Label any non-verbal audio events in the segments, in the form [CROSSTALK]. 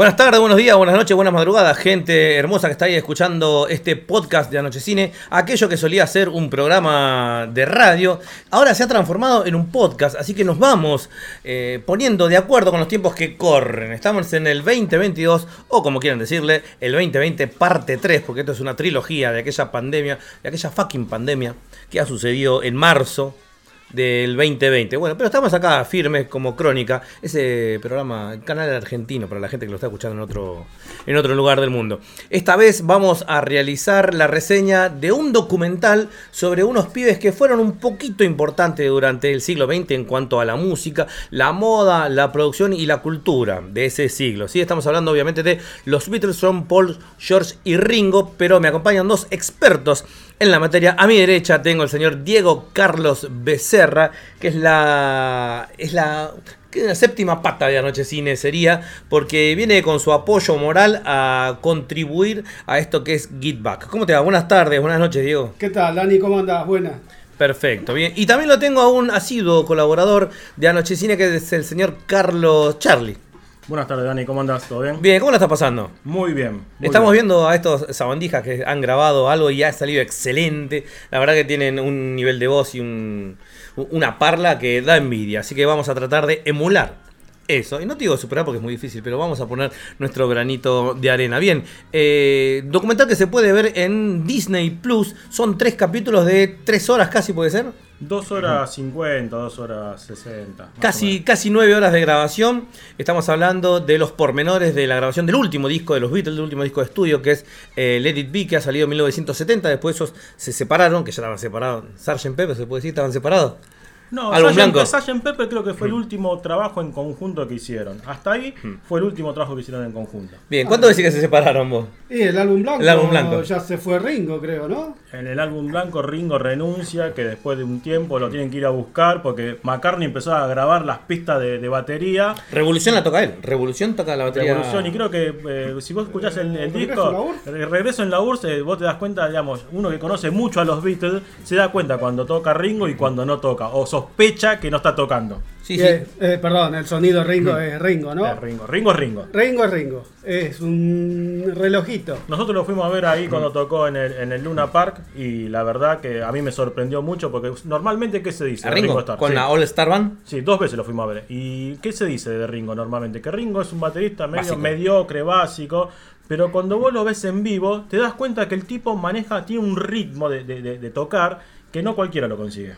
Buenas tardes, buenos días, buenas noches, buenas madrugadas, gente hermosa que está ahí escuchando este podcast de Anoche Cine. Aquello que solía ser un programa de radio, ahora se ha transformado en un podcast, así que nos vamos eh, poniendo de acuerdo con los tiempos que corren. Estamos en el 2022, o como quieran decirle, el 2020 parte 3, porque esto es una trilogía de aquella pandemia, de aquella fucking pandemia que ha sucedido en marzo del 2020. Bueno, pero estamos acá firmes como crónica, ese programa, canal argentino para la gente que lo está escuchando en otro, en otro lugar del mundo. Esta vez vamos a realizar la reseña de un documental sobre unos pibes que fueron un poquito importantes durante el siglo XX en cuanto a la música, la moda, la producción y la cultura de ese siglo. ¿sí? Estamos hablando obviamente de los Beatles, son Paul, George y Ringo, pero me acompañan dos expertos en la materia. A mi derecha tengo el señor Diego Carlos Becerra, que es la. es la. séptima pata de Anoche Cine sería, porque viene con su apoyo moral a contribuir a esto que es Get Back. ¿Cómo te va? Buenas tardes, buenas noches, Diego. ¿Qué tal, Dani? ¿Cómo andás? Buenas. Perfecto, bien. Y también lo tengo a un asiduo colaborador de Anoche Cine, que es el señor Carlos Charlie. Buenas tardes, Dani, ¿cómo andás? ¿Todo bien? Bien, ¿cómo la está pasando? Muy bien. Estamos viendo a estos sabandijas que han grabado algo y ha salido excelente. La verdad que tienen un nivel de voz y una parla que da envidia. Así que vamos a tratar de emular eso. Y no te digo superar porque es muy difícil, pero vamos a poner nuestro granito de arena. Bien, eh, documental que se puede ver en Disney Plus. Son tres capítulos de tres horas casi, ¿puede ser? Dos horas 50, dos horas 60. Casi, casi nueve horas de grabación. Estamos hablando de los pormenores de la grabación del último disco de los Beatles, del último disco de estudio, que es eh, Let It Be, que ha salido en 1970. Después esos se separaron, que ya estaban separados. Sgt. Pepper, se puede decir, estaban separados. No, Sgt. Pepper creo que fue el mm. último trabajo en conjunto que hicieron. Hasta ahí mm. fue el último trabajo que hicieron en conjunto. Bien, ¿cuánto decís que se separaron vos? Y el álbum blanco. El álbum blanco. Ya se fue Ringo, creo, ¿no? En el álbum blanco Ringo renuncia, que después de un tiempo lo tienen que ir a buscar porque McCartney empezó a grabar las pistas de, batería. Revolución la toca él. Revolución toca la batería. Revolución, y creo que eh, si vos escuchás el, disco, Regreso en la URSS, eh, vos te das cuenta, digamos, uno que conoce mucho a los Beatles, se da cuenta cuando toca Ringo y cuando no toca. O sospecha que no está tocando. Sí, sí. Eh, eh, perdón, el sonido Ringo es Ringo, ¿no? Ringo. Ringo es Ringo. Ringo es Ringo. Es un relojito. Nosotros lo fuimos a ver ahí cuando tocó en el, en el Luna Park y la verdad que a mí me sorprendió mucho porque normalmente, ¿qué se dice? ¿A Ringo? ¿Con la All Star Band? Sí, dos veces lo fuimos a ver. ¿Y qué se dice de Ringo normalmente? Que Ringo es un baterista medio mediocre, básico. Pero cuando vos lo ves en vivo, te das cuenta que el tipo maneja, tiene un ritmo de, de tocar que no cualquiera lo consigue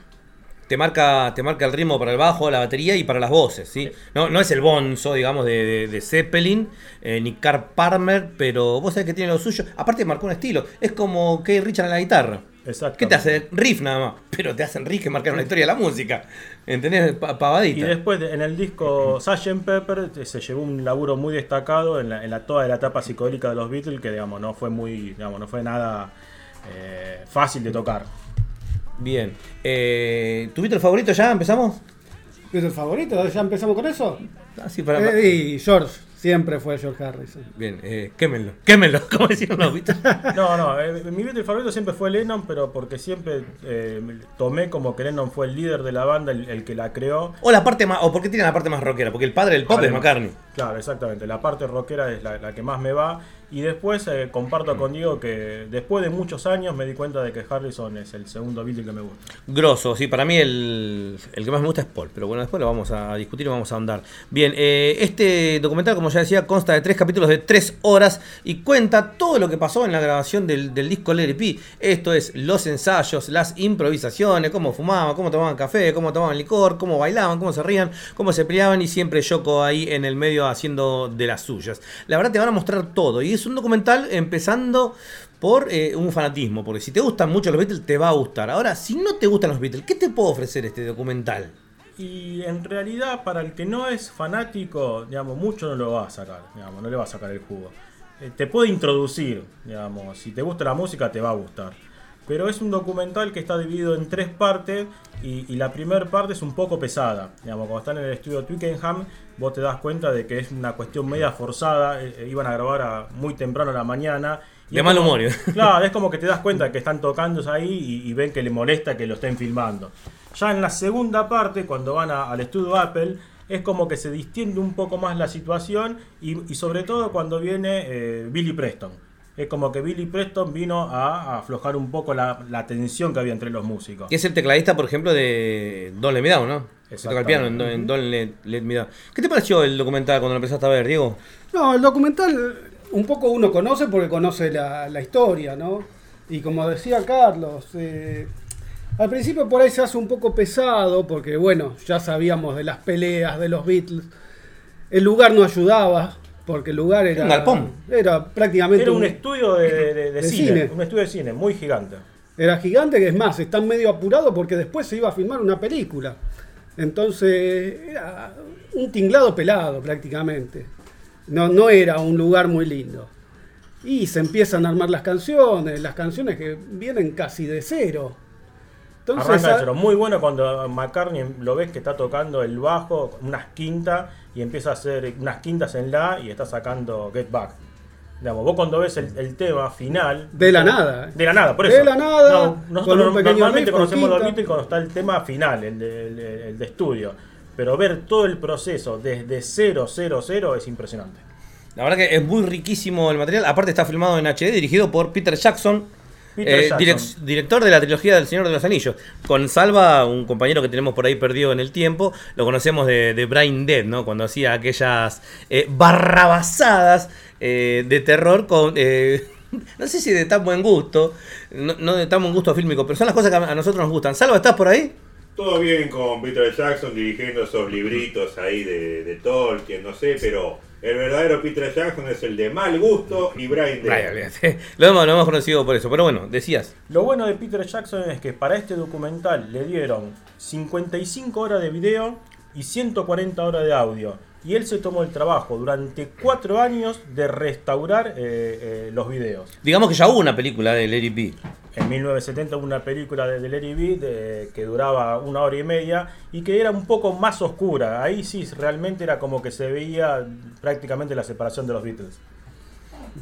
te marca, te marca el ritmo para el bajo, la batería y para las voces, ¿sí? No, no es el bonzo, digamos, de, Zeppelin, eh, ni Carl Palmer, pero vos sabés que tiene lo suyo. Aparte marcó un estilo, es como Kay Richard en la guitarra. Exacto. ¿Qué te hace? Riff nada más, pero te hacen riff que marcar una historia de la música. ¿Entendés? Pavadita. Y después en el disco [CLEARS THROAT] Sgt. Pepper eh, se llevó un laburo muy destacado en la, en la toda la etapa psicodélica de los Beatles, que digamos, no fue muy, digamos, no fue nada eh, fácil de tocar. Bien. Eh, ¿Tu Beatle favorito ya? ¿Empezamos? ¿Beatle favorito? ¿Ya empezamos con eso? Ah, sí, para, eh, y George. Siempre fue George Harrison. Bien, eh, quémenlo, quémenlo, [LAUGHS] como decían los Beatles. [LAUGHS] No, no, eh, mi Beatle favorito siempre fue Lennon, pero porque siempre eh, tomé como que Lennon fue el líder de la banda, el, que la creó. O la parte más, o porque tiene la parte más rockera, porque el padre del pop es McCartney. Claro, exactamente, la parte rockera es la que más me va. Y después eh, comparto con Diego que después de muchos años me di cuenta de que Harrison es el segundo Beatle que me gusta. Grosso, sí, para mí el, que más me gusta es Paul, pero bueno, después lo vamos a discutir y vamos a andar. Bien, eh, este documental, como ya decía, consta de tres capítulos de tres horas y cuenta todo lo que pasó en la grabación del, disco LRP. Esto es los ensayos, las improvisaciones, cómo fumaban, cómo tomaban café, cómo tomaban licor, cómo bailaban, cómo se rían, cómo se peleaban y siempre Yoko ahí en el medio haciendo de las suyas. La verdad te van a mostrar todo y es es un documental empezando por eh, un fanatismo, porque si te gustan mucho los Beatles te va a gustar. Ahora, si no te gustan los Beatles, ¿qué te puede ofrecer este documental? Y en realidad para el que no es fanático, digamos, mucho no lo va a sacar, digamos, no le va a sacar el jugo. Eh, te puede introducir, digamos, si te gusta la música te va a gustar. Pero es un documental que está dividido en tres partes y, la primera parte es un poco pesada. Digamos, cuando están en el estudio Twickenham, vos te das cuenta de que es una cuestión media forzada. Eh, eh, iban a grabar muy temprano a la mañana. Y de mal humor. [LAUGHS] Claro, es como que te das cuenta de que están tocando ahí y, ven que le molesta que lo estén filmando. Ya en la segunda parte, cuando van al estudio Apple, es como que se distiende un poco más la situación y, y sobre todo cuando viene eh, Billy Preston. Es como que Billy Preston vino a, a aflojar un poco la, la tensión que había entre los músicos. Que es el tecladista, por ejemplo, de Don't Let Me Down, ¿no? Que toca el piano en, Don't- en. Don't Let, Let Me Down. ¿Qué te pareció el documental cuando lo empezaste a ver, Diego? No, el documental un poco uno conoce porque conoce la, la historia, ¿no? Y como decía Carlos, eh, al principio por ahí se hace un poco pesado porque, bueno, ya sabíamos de las peleas de los Beatles. El lugar no ayudaba porque el lugar era... Un galpón. Era prácticamente Era un estudio de, de- de- de de cine, cine. un estudio de cine muy gigante. Era gigante, que es más, están medio apurados porque después se iba a filmar una película. Entonces, era un tinglado pelado prácticamente. No, no era un lugar muy lindo. Y se empiezan a armar las canciones, las canciones que vienen casi de cero. Entonces, Arranca de. Muy bueno cuando McCartney lo ves que está tocando el bajo, unas quintas, y empieza a hacer unas quintas en la y está sacando Get Back. Digamos, vos cuando ves el, el tema final. De la nada, eh. De la nada, por De eso. la nada, No, con nosotros un pequeño normalmente riff, conocemos los. Beatles cuando está el tema final, el de, el de- el de estudio. Pero ver todo el proceso desde 0, 0, 0 es impresionante. La verdad que es muy riquísimo el material. Aparte está filmado en HD, dirigido por Peter Jackson, eh, director de la trilogía del Señor de los Anillos. Con Salva, un compañero que tenemos por ahí perdido en el tiempo, lo conocemos de, de Brain Dead, ¿no? Cuando hacía aquellas eh, barrabasadas eh, de terror con... eh, [LAUGHS] no sé si de tan buen gusto, no, no de tan buen gusto fílmico, pero son las cosas que a a nosotros nos gustan. Salva, ¿estás por ahí? Todo bien con Peter Jackson dirigiendo esos libritos ahí de, de Tolkien, no sé, pero el verdadero Peter Jackson es el de mal gusto y Brian Ay, Day. [LAUGHS] Lo hemos, lo hemos conocido por eso, pero bueno, decías. Lo bueno de Peter Jackson es que para este documental le dieron 55 horas de video y 140 horas de audio. Y él se tomó el trabajo durante 4 años de restaurar eh, eh, los videos. Digamos que ya hubo una película de Larry B. En 1970 hubo una película de, de Larry B de- que duraba una hora y media y que era un poco más oscura. Ahí sí realmente era como que se veía prácticamente la separación de los Beatles.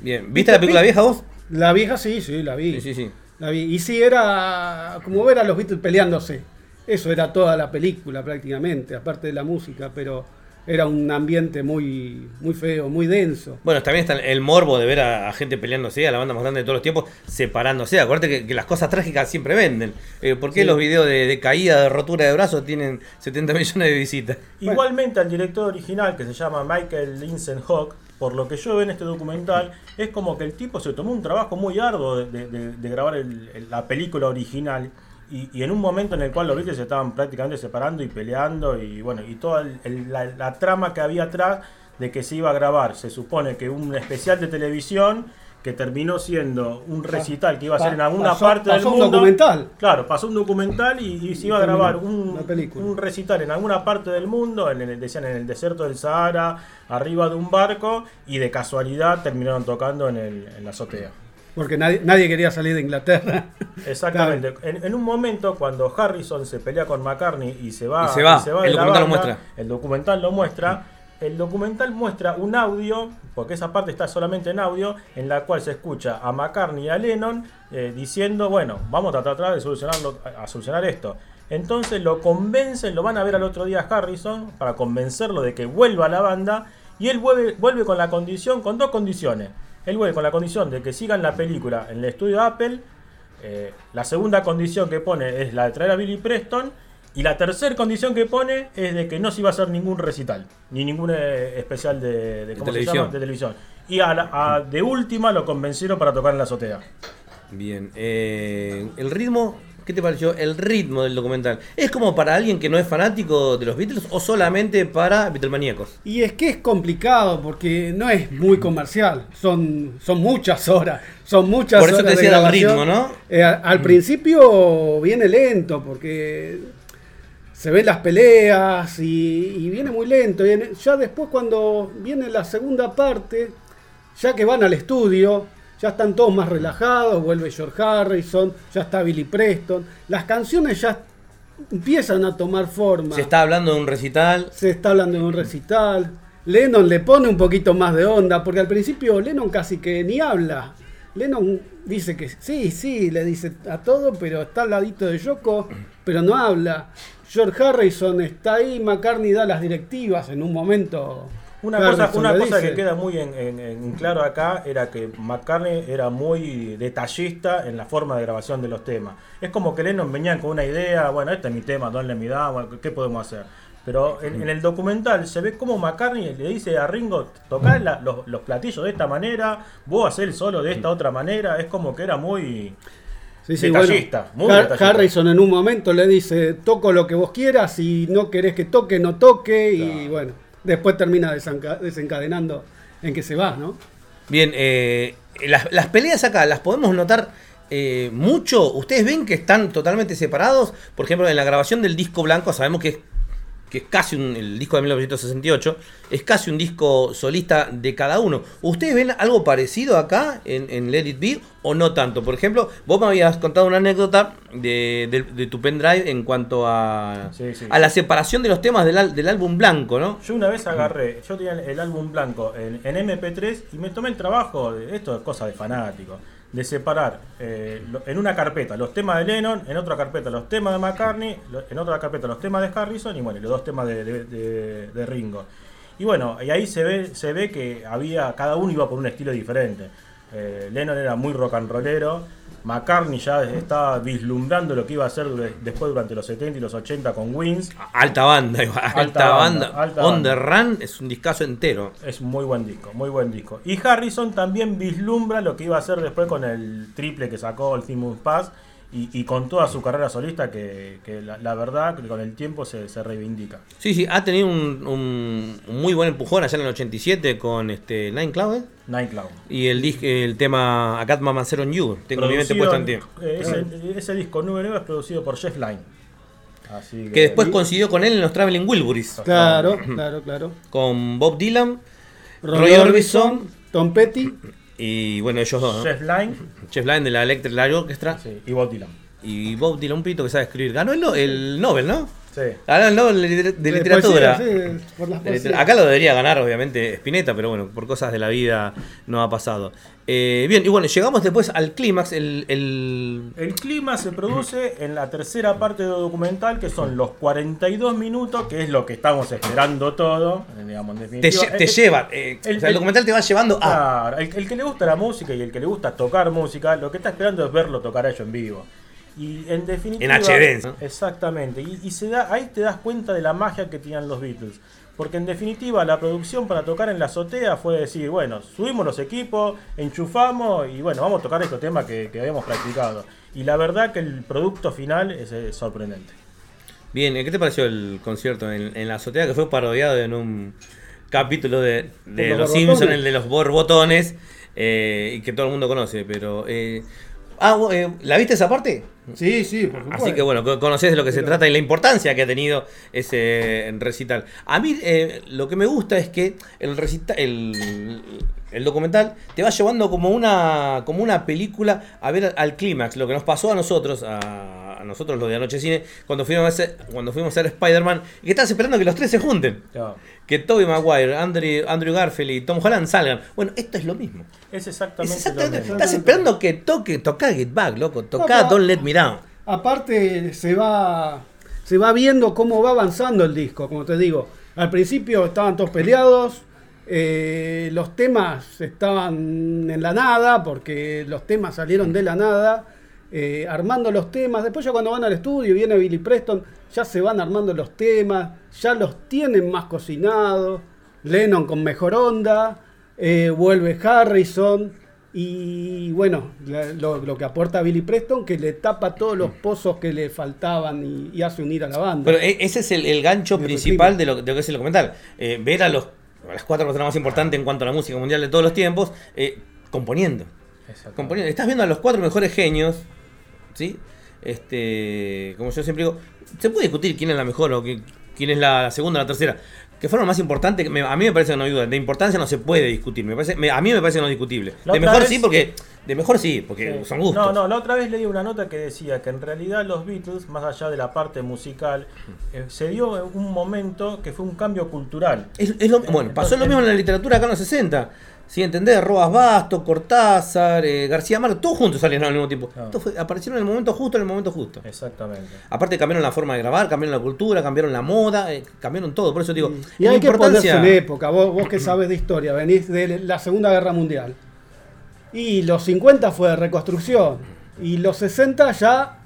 Bien, ¿viste la película vieja vos? la vieja sí, sí, la vi. Sí, sí, sí. La vi. Y sí, era como ver a los Beatles peleándose. Eso era toda la película prácticamente, aparte de la música, pero era un ambiente muy, muy feo, muy denso. Bueno, también está el morbo de ver a, a gente peleándose, a la banda más grande de todos los tiempos, separándose. Acuérdate que, que las cosas trágicas siempre venden. Eh, ¿Por qué Sí. los videos de, de caída, de rotura de brazos tienen 70 millones de visitas? Bueno. Igualmente al director original, que se llama Michael Linsen Hawk, por lo que yo veo en este documental, es como que el tipo se tomó un trabajo muy arduo de, de- de- de grabar el- el- la película original. Y, y en un momento en el cual los Beatles se estaban prácticamente separando y peleando y bueno, y toda el- el- la, la trama que había atrás de que se iba a grabar, se supone que un especial de televisión que terminó siendo un recital que iba a ser en alguna Pasó- parte del pasó un mundo. documental. Claro, pasó un documental y, y se iba a grabar un, un recital en alguna parte del mundo, en el, decían en el desierto del Sahara, arriba de un barco, y de casualidad terminaron tocando en, el, en la azotea. Porque nadie, nadie quería salir de Inglaterra. Exactamente. En, en un momento, cuando Harrison se pelea con McCartney y se va, Y se va. de El la documental lo banda, muestra. El documental lo muestra. El documental muestra un audio, porque esa parte está solamente en audio, en la cual se escucha a McCartney y a Lennon eh, diciendo, bueno, vamos a tratar de solucionarlo, a solucionar esto. Entonces lo convencen, lo van a ver al otro día a Harrison para convencerlo de que vuelva a la banda y él vuelve, vuelve con la condición, con dos condiciones. Él vuelve con la condición de que sigan la película en el estudio Apple. Eh, la segunda condición que pone es la de traer a Billy Preston. Y la tercera condición que pone es de que no se iba a hacer ningún recital, ni ningún eh, especial de, de, ¿cómo se televisión. llama? de televisión. Y a la- a- de última lo convencieron para tocar en la azotea. Bien, eh, el ritmo, ¿qué te pareció? El ritmo del documental. ¿Es como para alguien que no es fanático de los Beatles o solamente para Beatlemaníacos? Y es que es complicado porque no es muy comercial. Son, son muchas horas. Son muchas Por eso horas te de decía grabación. ritmo, ¿no? Eh, al principio viene lento porque se ven las peleas y, y viene muy lento. Ya después cuando viene la segunda parte, ya que van al estudio, ya están todos más relajados, vuelve George Harrison, ya está Billy Preston. Las canciones ya empiezan a tomar forma. Se está hablando de un recital. Se está hablando de un recital. Lennon le pone un poquito más de onda, porque al principio Lennon casi que ni habla. Lennon dice que sí, sí, le dice a todo, pero está al ladito de Yoko, pero no habla. George Harrison está ahí, McCartney da las directivas en un momento. Una cosa, una cosa dice. que queda muy en, en- en claro acá era que McCartney era muy detallista en la forma de grabación de los temas. Es como que Lennon venía con una idea, bueno, este es mi tema, Let Me Down, bueno, ¿qué podemos hacer? Pero en, en el documental se ve como McCartney le dice a Ringo, tocá la- los, los platillos de esta manera, vos hacés el solo de esta otra manera, es como que era muy... Sí, sí, Detallista, muy Har- detallista. Harrison en un momento le dice, toco lo que vos quieras, si no querés que toque, no toque, y bueno, después termina desenca- desencadenando en que se va, ¿no? Bien, eh, las, las peleas acá las podemos notar eh, mucho. Ustedes ven que están totalmente separados. Por ejemplo, en la grabación del disco blanco sabemos que es, que es casi un, el disco de 1968, es casi un disco solista de cada uno. ¿Ustedes ven algo parecido acá en, en Let It Be o no tanto? Por ejemplo, vos me habías contado una anécdota de, de- de tu pendrive en cuanto a, Sí, sí. a la separación de los temas del, del álbum blanco, ¿no? Yo una vez agarré, yo tenía el, el álbum blanco en, en MP3 y me tomé el trabajo, de, esto es cosa de fanático, de separar eh, en una carpeta los temas de Lennon, en otra carpeta los temas de McCartney, en otra carpeta los temas de Harrison y bueno, los dos temas de Ringo. Y bueno, y ahí se ve, se ve que había, cada uno iba por un estilo diferente. Eh, Lennon era muy rock and rollero, McCartney ya estaba vislumbrando lo que iba a hacer después durante los 70 y los 80 con Wings. Alta banda, igual, alta, banda, banda. alta On the. Run es un discazo entero. Es un muy buen disco, muy buen disco. Y Harrison también vislumbra lo que iba a hacer después con el triple que sacó el Theme Pass y, y con toda su carrera solista que, que la, la verdad que con el tiempo se, se reivindica. Sí, sí, ha tenido un, un- un muy buen empujón allá en el 87 con este Nine Cloud ¿eh? Night Cloud. y el, el tema A Cat Mama Zero on You. Tengo mi mente puesta en ti. eh, ese, ese disco número 9 es producido por Jeff Lynne. Así Que después coincidió con él en los Traveling Wilburys. Claro, claro, claro. Con Bob Dylan Roy, Roy Orbison, Tom Petty, y bueno, ellos dos, ¿no? Jeff Lynne Jeff Lynne de la Electric Light Orchestra sí, y Bob Dylan. Y Bob Dylan, un pito que sabe escribir. Ganó el, no- el Nobel, ¿no? Sí. Ganó el Nobel de, liter- de literatura. poesía, sí, por las De liter- poesías. Acá lo debería ganar, obviamente, Spinetta, pero bueno, por cosas de la vida no ha pasado. Eh, bien, y bueno, llegamos después al clímax, el, el- El clima se produce en la tercera parte del documental, que son los 42 minutos, que es lo que estamos esperando todo. eh, Digamos, en te, definitiva. lle- te Eh, lleva, eh, el- o sea, el el- documental te va llevando a... Claro, el, el que le gusta la música y el que le gusta tocar música, lo que está esperando es verlo tocar a ellos en vivo. Y en definitiva. En HD, ¿no? Exactamente. Y, y se da, ahí te das cuenta de la magia que tenían los Beatles. Porque en definitiva la producción para tocar en la azotea fue decir, bueno, subimos los equipos, enchufamos y bueno, vamos a tocar estos temas que, que habíamos practicado. Y la verdad que el producto final es, eh, sorprendente. Bien, ¿qué te pareció el concierto en, en la azotea que fue parodiado en un capítulo de, de Los. Simpsons, el de los borbotones, eh, y que todo el mundo conoce, pero... eh, ah, eh, ¿la viste esa parte? Sí, sí, por supuesto. Así que bueno, co- conocés de lo que se trata y la importancia que ha tenido ese recital. A mí eh, lo que me gusta es que el recita el, el documental te va llevando como una, como una película a ver al clímax, lo que nos pasó a nosotros, a, a nosotros los de Anoche Cine, cuando fuimos a, hacer- cuando fuimos a ver Spider-Man, y que estás esperando que los tres se junten. Que Tobey Maguire, Andrew, Andrew Garfield y Tom Holland salgan. Bueno, esto es lo mismo. Es Es exactamente, exactamente- lo mismo. estás esperando que toque, toca Get Back, loco. Toca pero- Don't Let Me Down. Aparte se va se va viendo cómo va avanzando el disco, como te digo. Al principio estaban todos peleados, eh, los temas estaban en la nada, porque los temas salieron de la nada, eh, armando los temas. Después ya cuando van al estudio, viene Billy Preston, ya se van armando los temas, ya los tienen más cocinados. Lennon con mejor onda, eh, vuelve Harrison. Y bueno, lo, lo que aporta Billy Preston, que le tapa todos los pozos que le faltaban y, y hace unir a la banda. Pero e- ese es el, el gancho El principal de lo, de lo que es el documental. Ver a los las cuatro personas más importantes en cuanto a la música mundial de todos los tiempos eh, componiendo. Componiendo. Estás viendo a los cuatro mejores genios, ¿sí? Este, como yo siempre digo, se puede discutir quién es la mejor o qui- quién es la segunda o la tercera. Que fueron más importantes, a mí me parece que no hay duda, de importancia no se puede discutir, me parece, me- a mí me parece no discutible. La De mejor vez- sí, porque de mejor sí, porque Sí. son gustos. No, no, la otra vez leí una nota que decía que en realidad los Beatles, más allá de la parte musical, eh, se dio un momento que fue un cambio cultural. Es, es lo- bueno, pasó lo mismo en la literatura acá en los 60. Si entendés, Roas Basto, Cortázar, eh, García Márquez, todos juntos salieron al mismo tiempo. Ah. Fue- aparecieron en el momento justo, en el momento justo. Exactamente. Aparte cambiaron la forma de grabar, cambiaron la cultura, cambiaron la moda, eh, cambiaron todo. Por eso digo, Y hay que ponerse importancia- en época, vos, vos que sabes de historia, venís de la Segunda Guerra Mundial. Y los 50 fue de reconstrucción. Y los 60 ya,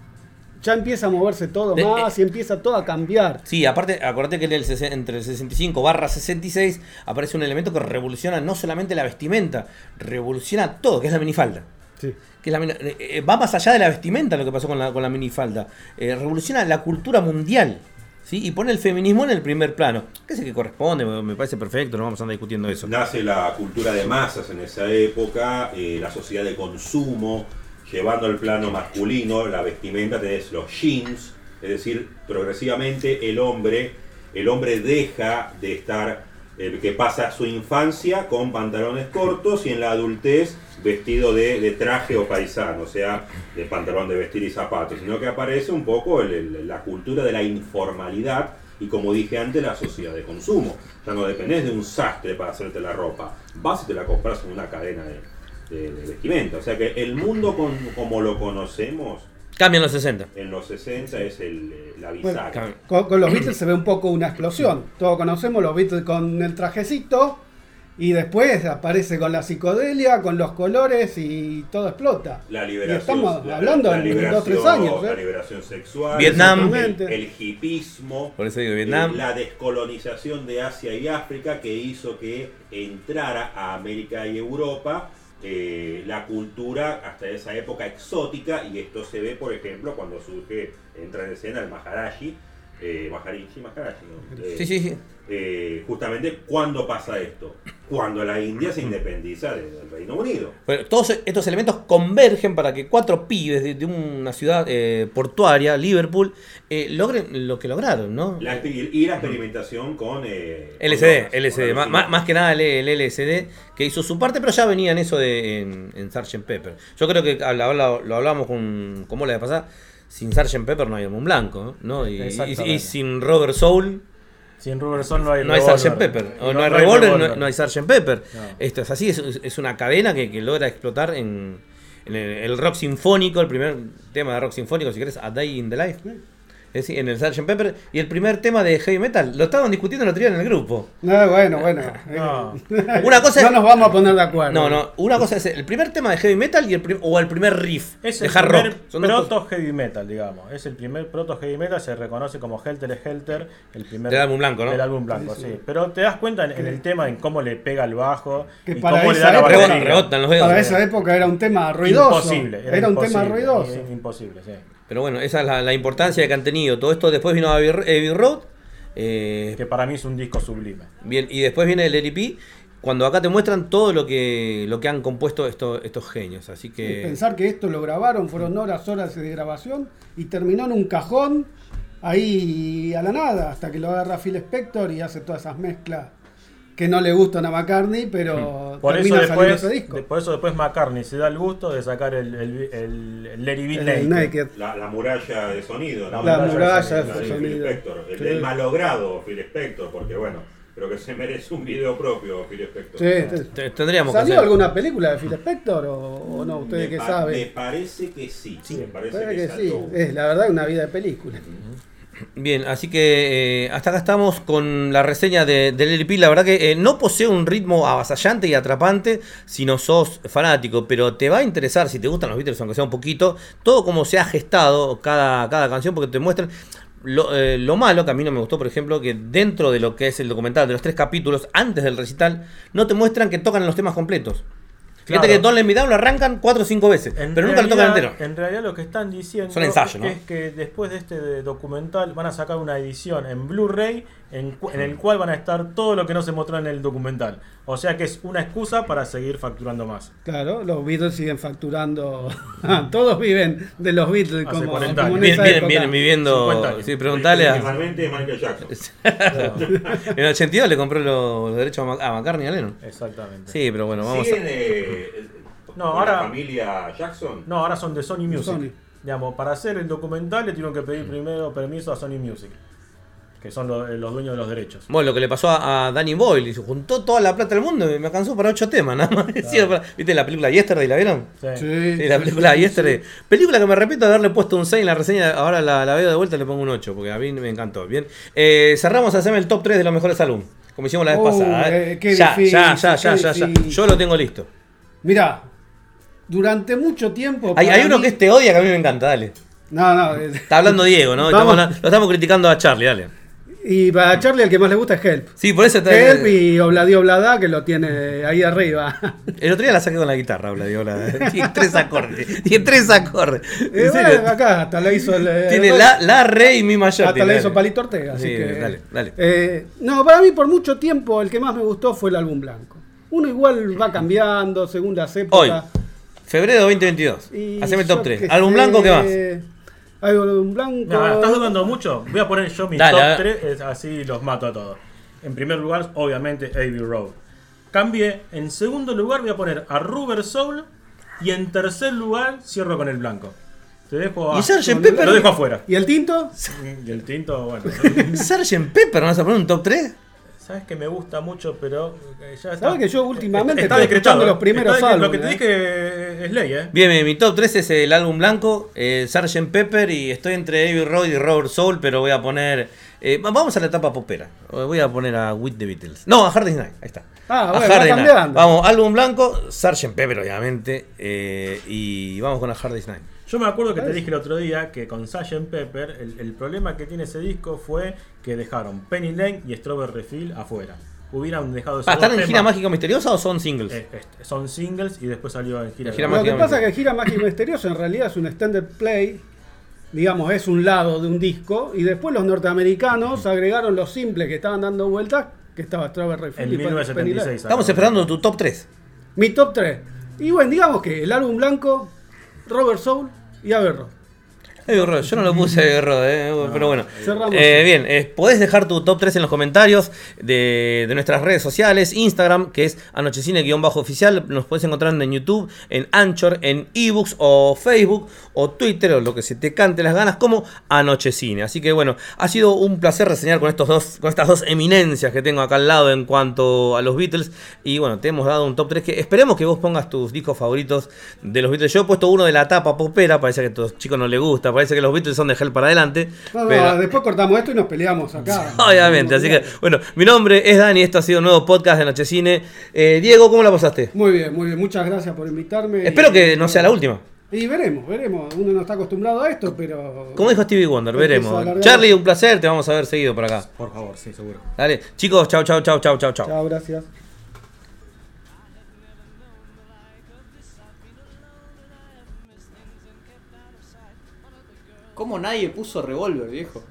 ya empieza a moverse todo De- más y empieza todo a cambiar. Sí, aparte, acordate que en el, entre el 65 barra 66 aparece un elemento que revoluciona no solamente la vestimenta, revoluciona todo, que es la minifalda. Sí. Que es la eh, eh, va más allá de la vestimenta lo que pasó con la, con la minifalda. Eh, revoluciona la cultura mundial. ¿sí? Y pone el feminismo en el primer plano. Que es el que corresponde, me me parece perfecto, no vamos a andar discutiendo eso. Nace la cultura de masas en esa época, eh, la sociedad de consumo, llevando al plano masculino, la vestimenta, tenés los jeans, es decir, progresivamente el hombre, el hombre deja de estar, eh, que pasa su infancia con pantalones cortos y en la adultez vestido de, traje o paisano, o sea, de pantalón de vestir y zapatos, sino que aparece un poco la cultura de la informalidad y como dije antes, la sociedad de consumo. Ya no dependés de un sastre para hacerte la ropa, vas y te la compras en una cadena de, de- de vestimenta. O sea que el mundo con- como lo conocemos Cambian los 60. en los 60 es el, eh, la bisagra. Con, con los Beatles se ve un poco una explosión. Todos conocemos los Beatles con el trajecito y después aparece con la psicodelia, con los colores y todo explota. La Y liberación, estamos la- hablando la en dos tres años. La ¿eh? liberación sexual, Vietnam. el, el hipismo, Por eso digo Vietnam. eh, la descolonización de Asia y África que hizo que entrara a América y Europa eh, la cultura hasta esa época exótica y esto se ve por ejemplo cuando surge, entra en escena el Maharaji, eh, Maharishi, Maharaji, ¿no? Eh, Sí, sí, sí. eh, justamente cuando pasa esto, cuando la India se independiza de- del Reino Unido. Bueno, todos estos elementos convergen para que cuatro pibes de, de una ciudad eh, portuaria, Liverpool, eh, logren lo que lograron, ¿no? La y la experimentación con eh, LSD, con LSD, con más, que nada el, el LSD que hizo su parte, pero ya venía en eso de en, en Sgt. Pepper. Yo creo que habla- habla- lo hablamos con, con la de pasada, sin Sgt. Pepper no hay un blanco, ¿no? Y, y- Exactamente. y sin Robert Soul Sin Robertson no hay no hay. Sgt. Pepper, o no hay Revolver, no, hay Sgt. Pepper. No. Esto es así, es, es una cadena que, que logra explotar en, en el, el rock sinfónico, el primer tema de rock sinfónico, si querés, A Day in the Life. Es decir, en el Sgt. Pepper y el primer tema de heavy metal. Lo estaban discutiendo el otro día en el grupo. No, bueno, bueno. [LAUGHS] No. [LAUGHS] Una cosa no nos vamos a poner de acuerdo. No, no, una cosa es el primer tema de heavy metal y el prim- o el primer riff Es de el hard primer rock. Son proto heavy metal, digamos. Es el primer proto heavy metal, se reconoce como Helter Helter, el primer Del álbum blanco, ¿no? Del álbum blanco, Sí, sí. sí. Pero te das cuenta en, en el tema, en cómo le pega el bajo Que y para cómo le esa da la época-. Para esa época era un tema ruidoso. Imposible. Era, un tema ruidoso. Imposible, sí. Pero bueno, esa es la, la importancia que han tenido. Todo esto después vino Abbey Abbey Road. eh, Que para mí es un disco sublime. bien, y después viene el LP. Cuando acá te muestran todo lo que, lo que han compuesto estos, estos genios. Así que. Pensar que esto lo grabaron, fueron horas, horas de grabación y terminó en un cajón ahí a la nada, hasta que lo agarra Phil Spector y hace todas esas mezclas que no le gustan a McCartney, pero Por eso, termina saliendo después, ese disco. por eso después McCartney se da el gusto de sacar el, el, el, el Be El Naked. Naked. La, la muralla de sonido, ¿no? La La muralla de sonido. Spector, el, Sí. el malogrado Phil Spector, porque bueno, creo que se merece un video propio Phil Spector. Sí, sí. te- tendríamos que ¿Salió hacer. alguna película de Phil Spector o, o no? ¿Ustedes me qué saben? Me parece que sí, me parece Parece que, que sí, es la verdad una vida de película. Bien, así que eh, hasta acá estamos con la reseña de, del LP. La verdad que eh, no posee un ritmo avasallante y atrapante si no sos fanático, pero te va a interesar si te gustan los Beatles, aunque sea un poquito, todo como se ha gestado cada, cada canción, porque te muestran. Lo, eh, lo malo que a mí no me gustó, por ejemplo, que dentro de lo que es el documental, de los tres capítulos, antes del recital, no te muestran que tocan los temas completos. Fíjate Claro. que Don't Let Me Down lo arrancan 4 o 5 veces, En pero nunca lo tocan realidad- entero. En realidad lo que están diciendo Son ensayos, ¿no? es que después de este documental van a sacar una edición en Blu-ray en, el cual van a estar todo lo que no se mostró en el documental. O sea que es una excusa para seguir facturando más. Claro, los Beatles siguen facturando. [LAUGHS] Todos viven de los Beatles Hace como, 40 como años. en Vienen, esa vienen, época. vienen viviendo. 50 años. Sí, preguntale a. Michael Jackson. [LAUGHS] en el 82 le compró los, los derechos a Mac- a McCartney y a Lennon. Exactamente. Sí, pero bueno, vamos ¿Siguen a. eh, No, ahora- la familia Jackson? No, ahora son de Sony Music. Sony. Digamos, para hacer el documental le tuvieron que pedir primero permiso a Sony Music, que son lo- los dueños de los derechos. Bueno, lo que le pasó a, a Danny Boyle, y se juntó toda la plata del mundo y me alcanzó para 8 temas, nada más. [LAUGHS] Sí, para- ¿Viste la película Yesterday? ¿La vieron? Sí. Sí, Sí, la película Yesterday. Película que me repito de haberle puesto un 6 en la reseña, ahora la, la veo de vuelta y le pongo un 8, porque a mí me encantó. Bien. Eh, cerramos a hacerme el top 3 de los mejores álbumes, como hicimos la vez Uh, pasada. ¿eh? eh, qué ya, difícil, ya, ya, qué ya, ya, ya. Yo lo tengo listo. Mirá, durante mucho tiempo. Hay, uno mí- que este odia que a mí me encanta, dale. No, no. eh, Está hablando Diego, ¿no? [LAUGHS] Estamos lo estamos criticando a Charlie, dale. Y para Charlie el que más le gusta es Help. Sí, por eso está. Help y Obladi Oblada que lo tiene ahí arriba. El otro día la saqué con la guitarra, Diego. la- [LAUGHS] Tiene tres acordes. Tiene tres acordes. Eh, bueno, acá hasta la hizo el. eh, Tiene la, la, re y mi mayor. Hasta la hizo Palito Ortega, así Sí, que. dale, dale. Eh, no, para mí por mucho tiempo el que más me gustó fue el álbum blanco. Uno igual va cambiando según las Hoy, épocas. febrero 2022. Y Haceme el top yo 3. qué ¿Álbum sé, blanco qué más? Blanco. No, ¿Estás dudando mucho? Voy a poner yo mi Dale, a top ver. 3, así los mato a todos. En primer lugar, obviamente, Abbey Road. Cambié. En segundo lugar, voy a poner a Rubber Soul. Y en tercer lugar, cierro con el blanco. Te dejo a- ¿Y Sgt. Pepper? Lo dejo afuera. ¿Y el tinto? Y el tinto, bueno. [LAUGHS] Sgt. Pepper, ¿no vas a poner un top 3? Sabes que me gusta mucho, pero eh, ya está. Sabes que yo últimamente Está estoy decretado, los ¿eh? primeros Está decre- Lo que te álbumes, dije es ley, ¿eh? Bien, bien, mi top 3 es el álbum blanco, eh, Sgt. Pepper, y estoy entre Abbey Road y Robert Soul, pero voy a poner. eh, va- vamos a la etapa popera. Voy a poner a With the Beatles. No, a Hard Day's Night. Ahí está. Ah, A bueno, va cambiando. Vamos, álbum blanco, Sgt. Pepper, obviamente. eh, y vamos con a Hard Day's Night. Yo me acuerdo que te dije el otro día que con Sgt. Pepper el, el problema que tiene ese disco fue que dejaron Penny Lane y Strawberry Refill afuera. Hubieran dejado esos ¿Están en gira temas, mágica misteriosa o son singles? eh, este, son singles y después salió en gira. En gira Lo que Mágico pasa es que. Gira Mágico [LAUGHS] Misterioso en realidad es un extended play. Digamos, es un lado de un disco. Y después los norteamericanos agregaron los simples que estaban dando vueltas. Que estaba Strawberry en Field y Penny Lane. 1976. Estamos esperando tu top 3. Mi top 3. Y bueno, digamos que el álbum blanco, Robert Soul y Averro. Yo no lo puse eh, pero bueno. Eh, bien, eh, podés dejar tu top 3 en los comentarios de, de nuestras redes sociales, Instagram, que es anochecine-oficial, nos podés encontrar en YouTube, en Anchor, en ebooks o Facebook o Twitter o lo que se te cante las ganas como Anochecine. Así que bueno, ha sido un placer reseñar con estos dos, con estas dos eminencias que tengo acá al lado en cuanto a los Beatles. Y bueno, te hemos dado un top 3 que esperemos que vos pongas tus discos favoritos de los Beatles. Yo he puesto uno de la tapa popera, parece que a estos chicos no les gusta, parece que los Beatles son de gel para adelante. No, no, pero- después cortamos esto y nos peleamos acá. [LAUGHS] Obviamente, así que bueno, mi nombre es Dani, esto ha sido un nuevo podcast de Nochecine. Eh, Diego, ¿cómo la pasaste? Muy bien, muy bien. Muchas gracias por invitarme. Espero que no sea la última. Y veremos, veremos. Uno no está acostumbrado a esto, pero. Como dijo Stevie Wonder, veremos. Charlie, un placer, te vamos a ver seguido por acá. Por favor, sí, seguro. Dale, chicos, chau, chau, chau, chau, chau, chau. Chao, gracias. ¿Cómo nadie puso revólver, viejo?